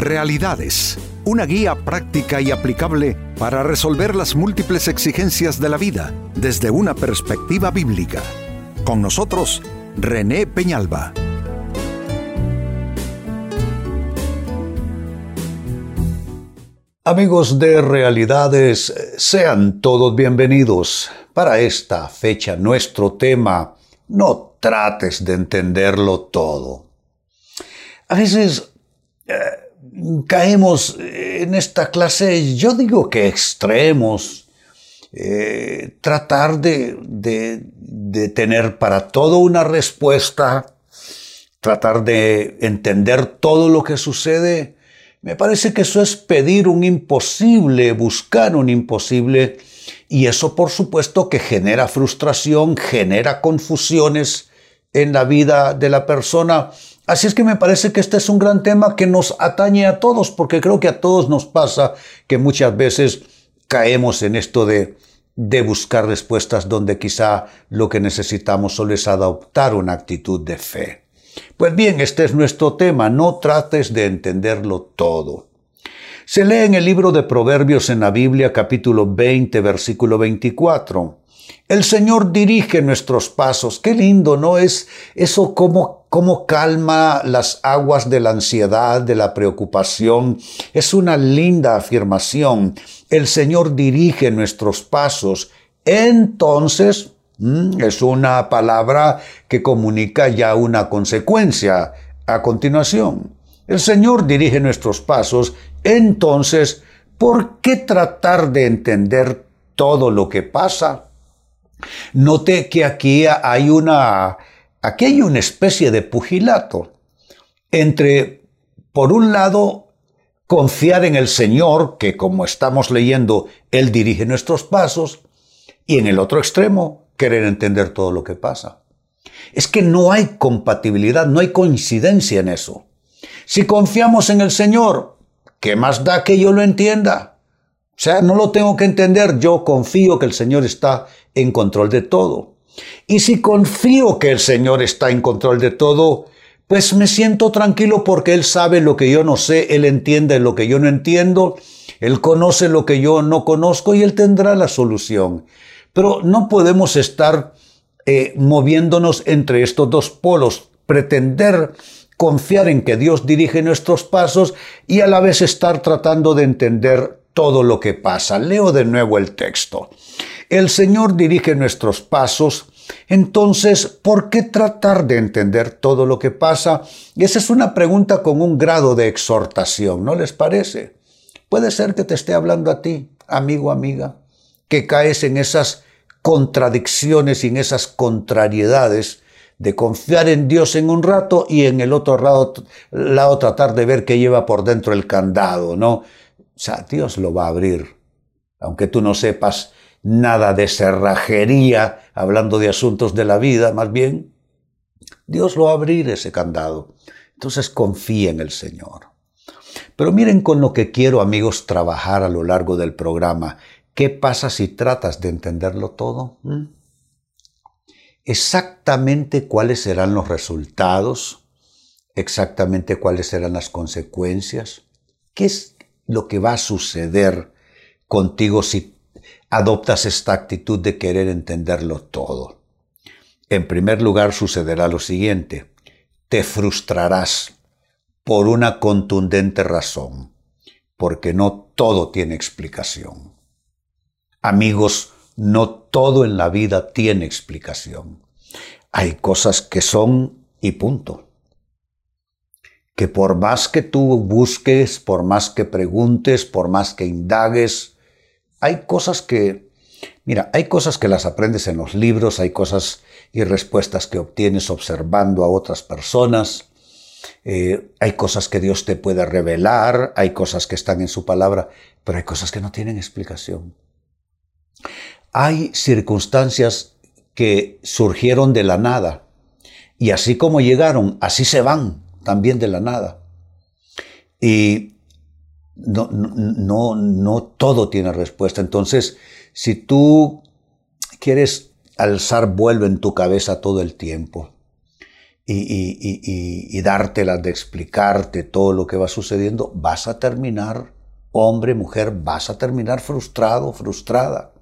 Realidades, una guía práctica y aplicable para resolver las múltiples exigencias de la vida desde una perspectiva bíblica. Con nosotros, René Peñalba. Amigos de Realidades, sean todos bienvenidos. Para esta fecha, nuestro tema, no trates de entenderlo todo. A veces eh, caemos en esta clase, yo digo que extremos, eh, tratar de, de tener para todo una respuesta, tratar de entender todo lo que sucede, me parece que eso es pedir un imposible, buscar un imposible, y eso por supuesto que genera frustración, genera confusiones en la vida de la persona. Así es que me parece que este es un gran tema que nos atañe a todos, porque creo que a todos nos pasa que muchas veces caemos en esto de, de buscar respuestas donde quizá lo que necesitamos solo es adoptar una actitud de fe. Pues bien, este es nuestro tema, no trates de entenderlo todo. Se lee en el libro de Proverbios en la Biblia capítulo 20 versículo 24. El Señor dirige nuestros pasos. Qué lindo, ¿no? Es eso como, como calma las aguas de la ansiedad, de la preocupación. Es una linda afirmación. El Señor dirige nuestros pasos. Entonces, mm, es una palabra que comunica ya una consecuencia. A continuación, el Señor dirige nuestros pasos. Entonces, ¿por qué tratar de entender todo lo que pasa? Note que aquí hay una, aquí hay una especie de pugilato entre, por un lado, confiar en el Señor, que como estamos leyendo, Él dirige nuestros pasos, y en el otro extremo, querer entender todo lo que pasa. Es que no hay compatibilidad, no hay coincidencia en eso. Si confiamos en el Señor, ¿qué más da que yo lo entienda? O sea, no lo tengo que entender, yo confío que el Señor está en control de todo. Y si confío que el Señor está en control de todo, pues me siento tranquilo porque Él sabe lo que yo no sé, Él entiende lo que yo no entiendo, Él conoce lo que yo no conozco y Él tendrá la solución. Pero no podemos estar eh, moviéndonos entre estos dos polos, pretender confiar en que Dios dirige nuestros pasos y a la vez estar tratando de entender todo lo que pasa. Leo de nuevo el texto. El Señor dirige nuestros pasos, entonces, ¿por qué tratar de entender todo lo que pasa? Y esa es una pregunta con un grado de exhortación, ¿no les parece? Puede ser que te esté hablando a ti, amigo, amiga, que caes en esas contradicciones y en esas contrariedades de confiar en Dios en un rato y en el otro lado, lado tratar de ver qué lleva por dentro el candado, ¿no? O sea, Dios lo va a abrir. Aunque tú no sepas nada de cerrajería, hablando de asuntos de la vida, más bien, Dios lo va a abrir ese candado. Entonces confía en el Señor. Pero miren con lo que quiero, amigos, trabajar a lo largo del programa. ¿Qué pasa si tratas de entenderlo todo? ¿Mm? Exactamente cuáles serán los resultados, exactamente cuáles serán las consecuencias, qué es lo que va a suceder contigo si adoptas esta actitud de querer entenderlo todo. En primer lugar sucederá lo siguiente, te frustrarás por una contundente razón, porque no todo tiene explicación. Amigos, no todo en la vida tiene explicación. Hay cosas que son y punto que por más que tú busques, por más que preguntes, por más que indagues, hay cosas que, mira, hay cosas que las aprendes en los libros, hay cosas y respuestas que obtienes observando a otras personas, eh, hay cosas que Dios te puede revelar, hay cosas que están en su palabra, pero hay cosas que no tienen explicación. Hay circunstancias que surgieron de la nada y así como llegaron, así se van también de la nada. Y no, no, no todo tiene respuesta. Entonces, si tú quieres alzar vuelo en tu cabeza todo el tiempo y, y, dártelas, de explicarte todo lo que va sucediendo, vas a terminar, hombre, mujer, vas a terminar frustrado, frustrada.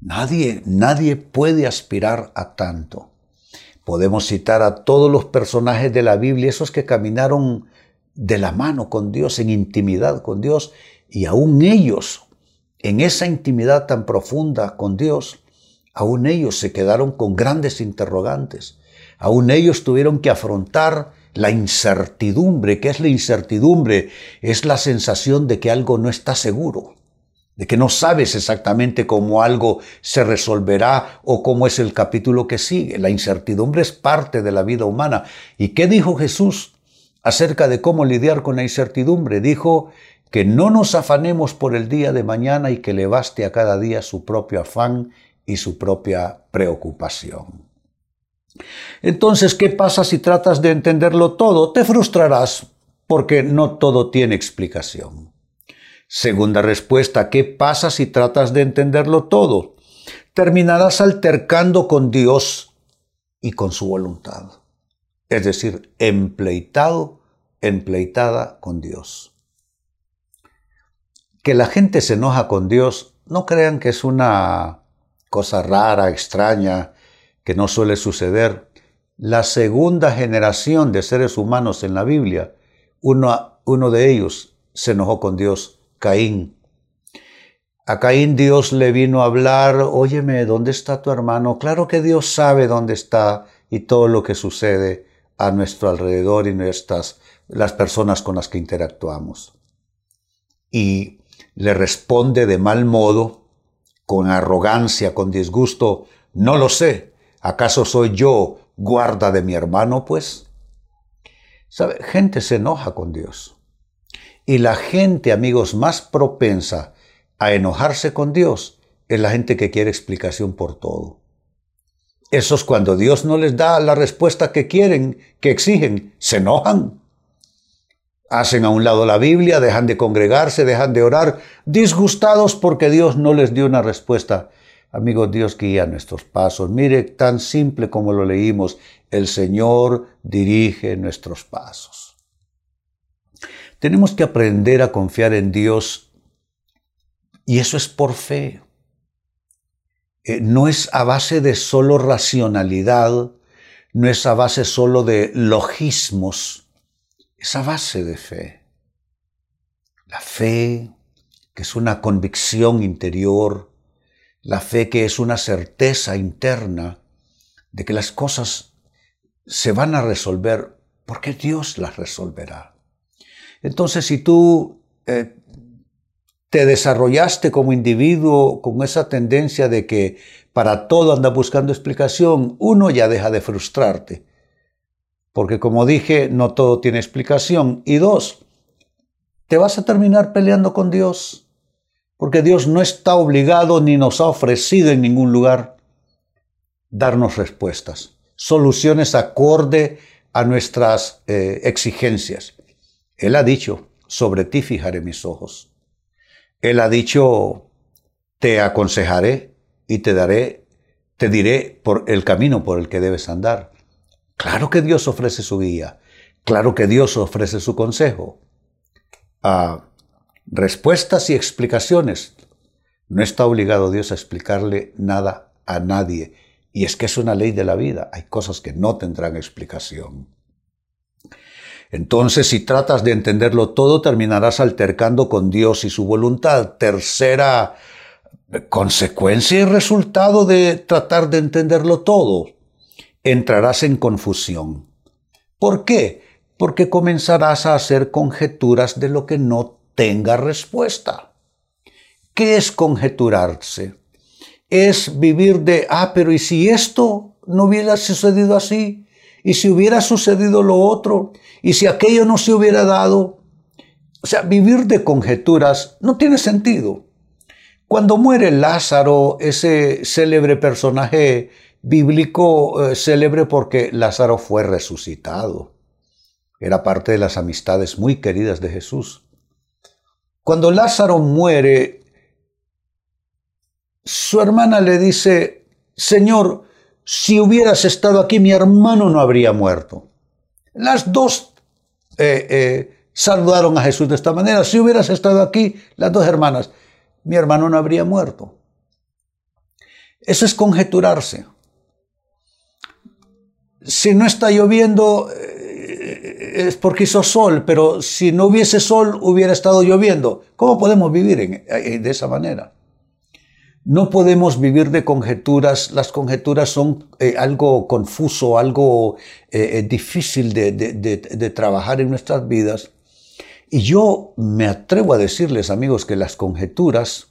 Nadie, nadie puede aspirar a tanto. Podemos citar a todos los personajes de la Biblia, esos que caminaron de la mano con Dios, en intimidad con Dios, y aún ellos, en esa intimidad tan profunda con Dios, aún ellos se quedaron con grandes interrogantes. Aún ellos tuvieron que afrontar la incertidumbre. ¿Qué es la incertidumbre? Es la sensación de que algo no está seguro, de que no sabes exactamente cómo algo se resolverá o cómo es el capítulo que sigue. La incertidumbre es parte de la vida humana. ¿Y qué dijo Jesús acerca de cómo lidiar con la incertidumbre? Dijo que no nos afanemos por el día de mañana y que le baste a cada día su propio afán y su propia preocupación. Entonces, ¿qué pasa si tratas de entenderlo todo? Te frustrarás porque no todo tiene explicación. Segunda respuesta, ¿qué pasa si tratas de entenderlo todo? Terminarás altercando con Dios y con su voluntad. Es decir, empleitado, empleitada con Dios. Que la gente se enoja con Dios, no crean que es una cosa rara, extraña, que no suele suceder. La segunda generación de seres humanos en la Biblia, uno, de ellos se enojó con Dios, Caín. A Caín Dios le vino a hablar, óyeme, ¿dónde está tu hermano? Claro que Dios sabe dónde está y todo lo que sucede a nuestro alrededor y nuestras, las personas con las que interactuamos. Y le responde de mal modo, con arrogancia, con disgusto, no lo sé, ¿Acaso soy yo guarda de mi hermano, pues? ¿Sabe? Gente se enoja con Dios. Y la gente, amigos, más propensa a enojarse con Dios es la gente que quiere explicación por todo. Esos cuando Dios no les da la respuesta que quieren, que exigen, se enojan. Hacen a un lado la Biblia, dejan de congregarse, dejan de orar, disgustados porque Dios no les dio una respuesta Amigos, Dios guía nuestros pasos. Mire, tan simple como lo leímos, el Señor dirige nuestros pasos. Tenemos que aprender a confiar en Dios y eso es por fe. Eh, no es a base de solo racionalidad, no es a base solo de logismos, es a base de fe. La fe, que es una convicción interior, la fe que es una certeza interna de que las cosas se van a resolver porque Dios las resolverá. Entonces, si tú eh, te desarrollaste como individuo con esa tendencia de que para todo anda buscando explicación, uno ya deja de frustrarte. Porque como dije, no todo tiene explicación. Y dos, te vas a terminar peleando con Dios porque Dios no está obligado ni nos ha ofrecido en ningún lugar darnos respuestas, soluciones acorde a nuestras eh, exigencias. Él ha dicho, sobre ti fijaré mis ojos. Él ha dicho, te aconsejaré y te daré, te diré por el camino por el que debes andar. Claro que Dios ofrece su guía, claro que Dios ofrece su consejo. Ah, respuestas y explicaciones. No está obligado Dios a explicarle nada a nadie. Y es que es una ley de la vida. Hay cosas que no tendrán explicación. Entonces, si tratas de entenderlo todo, terminarás altercando con Dios y su voluntad. Tercera consecuencia y resultado de tratar de entenderlo todo. Entrarás en confusión. ¿Por qué? Porque comenzarás a hacer conjeturas de lo que no tenga respuesta. ¿Qué es conjeturarse? Es vivir de, ah, pero ¿y si esto no hubiera sucedido así? ¿Y si hubiera sucedido lo otro? ¿Y si aquello no se hubiera dado? O sea, vivir de conjeturas no tiene sentido. Cuando muere Lázaro, ese célebre personaje bíblico, eh, célebre porque Lázaro fue resucitado. Era parte de las amistades muy queridas de Jesús. Cuando Lázaro muere, su hermana le dice, Señor, si hubieras estado aquí, mi hermano no habría muerto. Las dos eh, eh, saludaron a Jesús de esta manera. Si hubieras estado aquí, las dos hermanas, mi hermano no habría muerto. Eso es conjeturarse. Si no está lloviendo, eh, es porque hizo sol, pero si no hubiese sol, hubiera estado lloviendo. ¿Cómo podemos vivir de esa manera? No podemos vivir de conjeturas. Las conjeturas son eh, algo confuso, algo eh, eh, difícil de, trabajar en nuestras vidas. Y yo me atrevo a decirles, amigos, que las conjeturas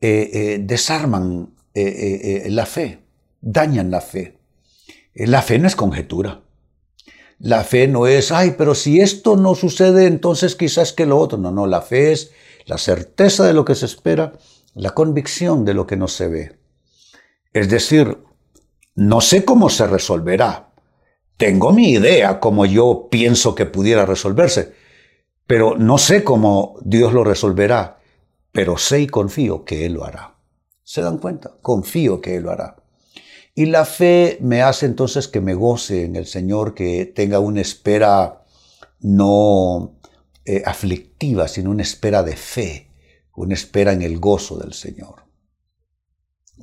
desarman la fe, dañan la fe. La fe no es conjetura. La fe no es, ay, pero si esto no sucede, entonces quizás que lo otro. No, no, la fe es la certeza de lo que se espera la convicción de lo que no se ve. Es decir, no sé cómo se resolverá. Tengo mi idea como yo pienso que pudiera resolverse, pero no sé cómo Dios lo resolverá, pero sé y confío que Él lo hará. ¿Se dan cuenta? Confío que Él lo hará. Y la fe me hace entonces que me goce en el Señor, que tenga una espera no eh, aflictiva, sino una espera de fe una espera en el gozo del Señor.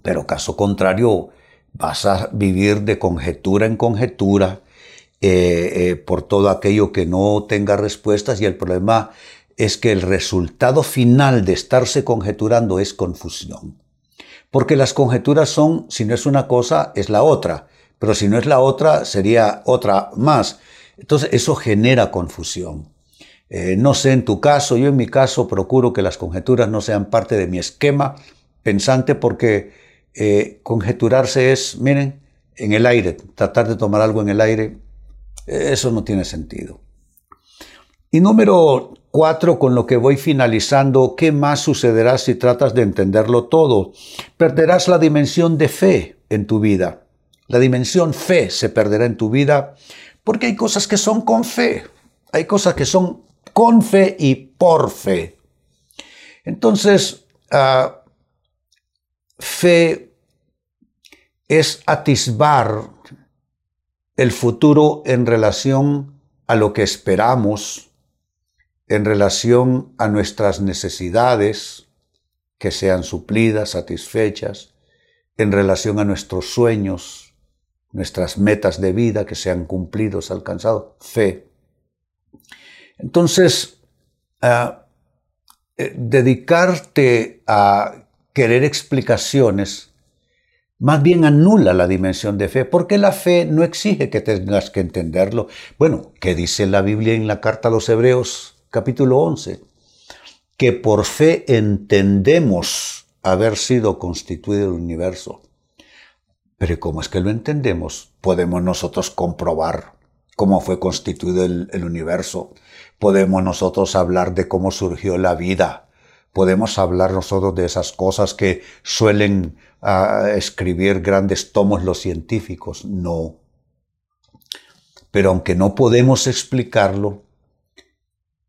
Pero caso contrario, vas a vivir de conjetura en conjetura eh, eh, por todo aquello que no tenga respuestas y el problema es que el resultado final de estarse conjeturando es confusión. Porque las conjeturas son, si no es una cosa, es la otra, pero si no es la otra, sería otra más. Entonces eso genera confusión. Eh, no sé en tu caso, yo en mi caso procuro que las conjeturas no sean parte de mi esquema pensante porque eh, conjeturarse es, miren, en el aire, tratar de tomar algo en el aire, eso no tiene sentido. Y número cuatro, con lo que voy finalizando, ¿qué más sucederá si tratas de entenderlo todo? Perderás la dimensión de fe en tu vida. La dimensión fe se perderá en tu vida porque hay cosas que son con fe, hay cosas que son con fe y por fe. Entonces, ah, fe es atisbar el futuro en relación a lo que esperamos, en relación a nuestras necesidades que sean suplidas, satisfechas, en relación a nuestros sueños, nuestras metas de vida que sean cumplidos, alcanzados. Fe. Entonces, ah, eh, dedicarte a querer explicaciones más bien anula la dimensión de fe, porque la fe no exige que tengas que entenderlo. Bueno, ¿qué dice la Biblia en la carta a los Hebreos capítulo 11? Que por fe entendemos haber sido constituido el universo. Pero ¿cómo es que lo entendemos? Podemos nosotros comprobar cómo fue constituido el universo Podemos nosotros hablar de cómo surgió la vida. Podemos hablar nosotros de esas cosas que suelen ah, escribir grandes tomos los científicos. No. Pero aunque no podemos explicarlo,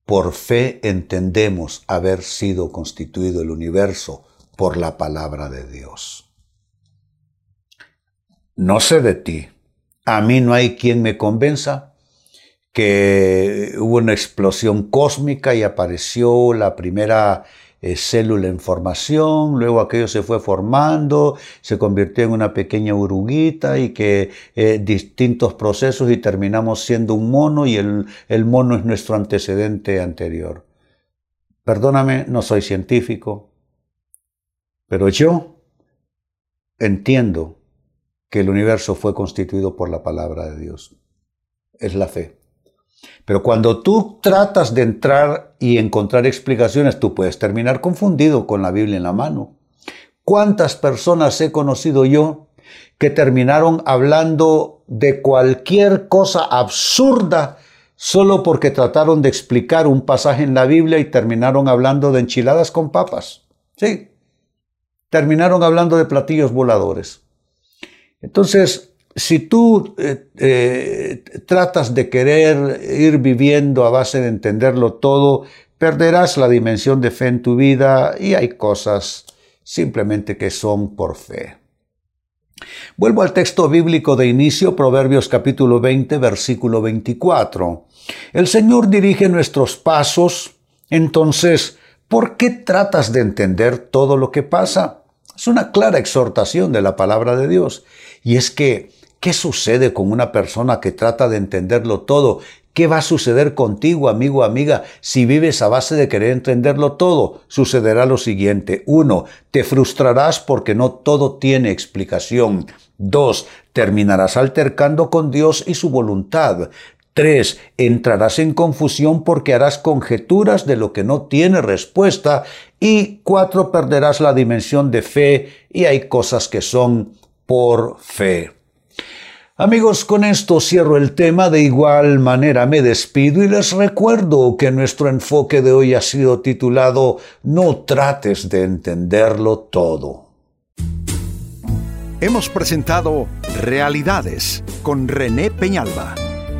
por fe entendemos haber sido constituido el universo por la palabra de Dios. No sé de ti. A mí no hay quien me convenza que hubo una explosión cósmica y apareció la primera eh, célula en formación, luego aquello se fue formando, se convirtió en una pequeña uruguita y que eh, distintos procesos y terminamos siendo un mono y el, el mono es nuestro antecedente anterior. Perdóname, no soy científico, pero yo entiendo que el universo fue constituido por la palabra de Dios. Es la fe. Pero cuando tú tratas de entrar y encontrar explicaciones, tú puedes terminar confundido con la Biblia en la mano. ¿Cuántas personas he conocido yo que terminaron hablando de cualquier cosa absurda solo porque trataron de explicar un pasaje en la Biblia y terminaron hablando de enchiladas con papas? Sí, terminaron hablando de platillos voladores. Entonces, si tú eh, eh, tratas de querer ir viviendo a base de entenderlo todo, perderás la dimensión de fe en tu vida y hay cosas simplemente que son por fe. Vuelvo al texto bíblico de inicio, Proverbios capítulo 20, versículo 24. El Señor dirige nuestros pasos, entonces, ¿por qué tratas de entender todo lo que pasa? Es una clara exhortación de la palabra de Dios. Y es que, ¿qué sucede con una persona que trata de entenderlo todo? ¿Qué va a suceder contigo, amigo, amiga, si vives a base de querer entenderlo todo? Sucederá lo siguiente. Uno, te frustrarás porque no todo tiene explicación. Dos, terminarás altercando con Dios y su voluntad. Tres, entrarás en confusión porque harás conjeturas de lo que no tiene respuesta. Y cuatro, perderás la dimensión de fe y hay cosas que son por fe. Amigos, con esto cierro el tema, de igual manera me despido y les recuerdo que nuestro enfoque de hoy ha sido titulado No trates de entenderlo todo. Hemos presentado Realidades con René Peñalba.